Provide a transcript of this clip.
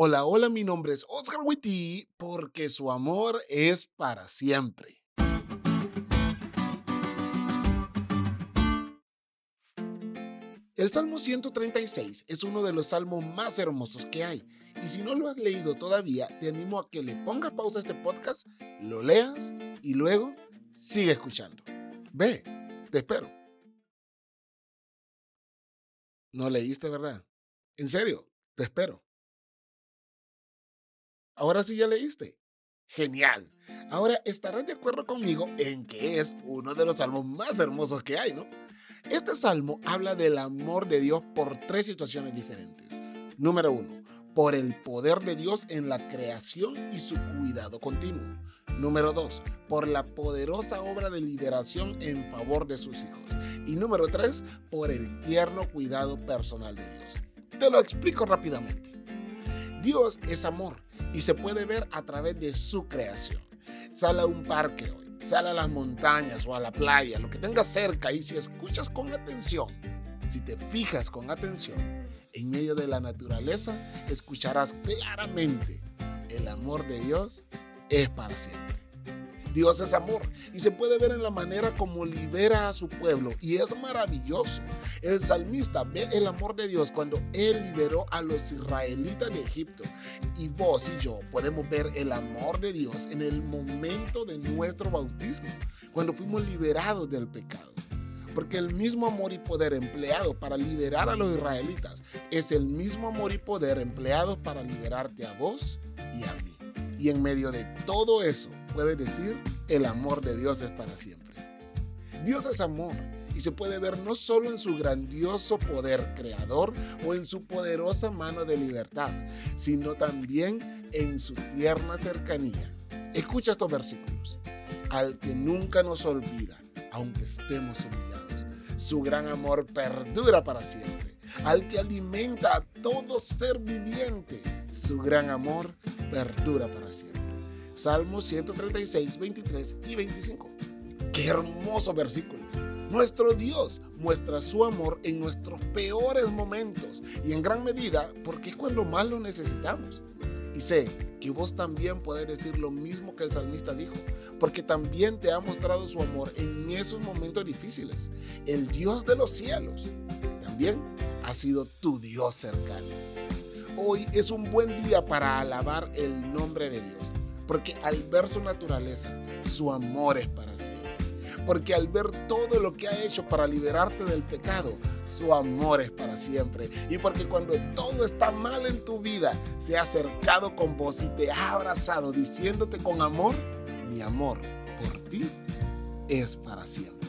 Hola, hola, mi nombre es Oscar Witty porque su amor es para siempre. El Salmo 136 es uno de los salmos más hermosos que hay. Y si no lo has leído todavía, te animo a que le pongas pausa a este podcast, lo leas y luego sigue escuchando. Ve, te espero. No leíste, ¿verdad? En serio, te espero. Ahora sí ya leíste. Genial. Ahora estarás de acuerdo conmigo en que es uno de los salmos más hermosos que hay, ¿no? Este salmo habla del amor de Dios por tres situaciones diferentes. Número uno, por el poder de Dios en la creación y su cuidado continuo. Número dos, por la poderosa obra de liberación en favor de sus hijos. Y número tres, por el tierno cuidado personal de Dios. Te lo explico rápidamente. Dios es amor y se puede ver a través de su creación. Sale a un parque hoy, sale a las montañas o a la playa, lo que tengas cerca y si escuchas con atención, si te fijas con atención, en medio de la naturaleza escucharás claramente el amor de Dios es para siempre. Dios es amor y se puede ver en la manera como libera a su pueblo y es maravilloso. El salmista ve el amor de Dios cuando Él liberó a los israelitas de Egipto y vos y yo podemos ver el amor de Dios en el momento de nuestro bautismo, cuando fuimos liberados del pecado. Porque el mismo amor y poder empleado para liberar a los israelitas es el mismo amor y poder empleado para liberarte a vos y a mí. Y en medio de todo eso, puede decir, el amor de Dios es para siempre. Dios es amor y se puede ver no solo en su grandioso poder creador o en su poderosa mano de libertad, sino también en su tierna cercanía. Escucha estos versículos. Al que nunca nos olvida, aunque estemos humillados. Su gran amor perdura para siempre. Al que alimenta a todo ser viviente. Su gran amor perdura para siempre. Salmos 136, 23 y 25. Qué hermoso versículo. Nuestro Dios muestra su amor en nuestros peores momentos y en gran medida porque es cuando más lo necesitamos. Y sé que vos también podés decir lo mismo que el salmista dijo, porque también te ha mostrado su amor en esos momentos difíciles. El Dios de los cielos también ha sido tu Dios cercano. Hoy es un buen día para alabar el nombre de Dios, porque al ver su naturaleza, su amor es para siempre. Porque al ver todo lo que ha hecho para liberarte del pecado, su amor es para siempre. Y porque cuando todo está mal en tu vida, se ha acercado con vos y te ha abrazado diciéndote con amor, mi amor por ti es para siempre.